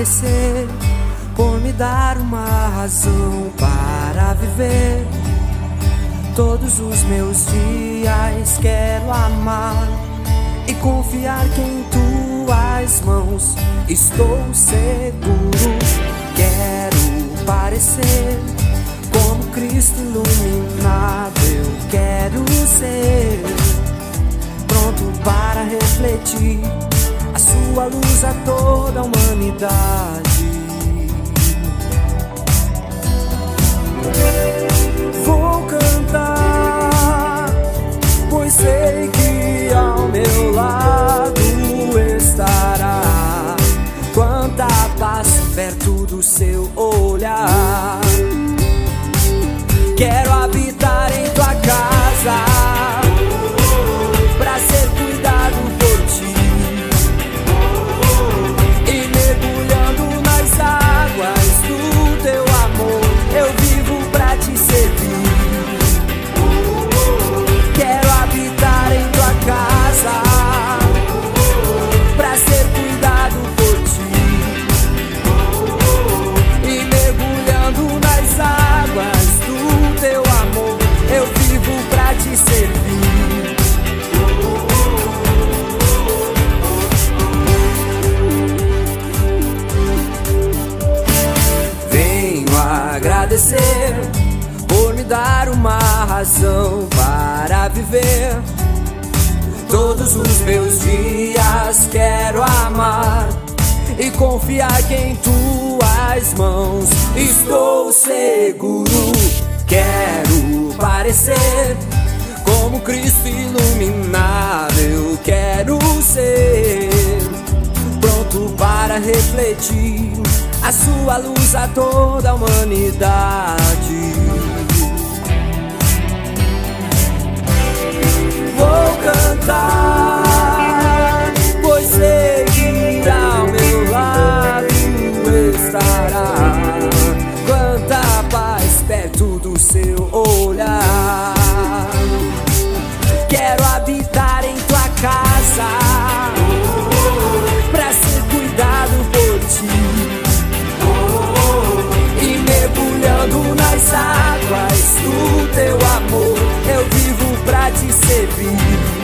Agradecer por me dar uma razão para viver. Todos os meus dias quero amar e confiar que em tuas mãos estou seguro. Parecer como Cristo iluminado. Eu quero ser pronto para refletir a sua luz a toda a humanidade. Vou cantar, pois sei que ao meu lado estará. Quanta paz perto do seu olhar. Por me dar uma razão para viver. Todos os meus dias quero amar e confiar que em tuas mãos estou seguro. Quero parecer como Cristo iluminado. Eu quero ser pronto para refletir a sua luz a toda a humanidade. Vou cantar, pois sei que ao meu lado estará. Quanta paz perto do seu olhar. Quero te servir.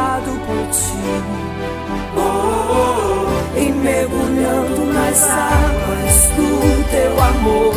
criado por ti. Oh, oh, oh, e mergulhando nas águas do teu amor.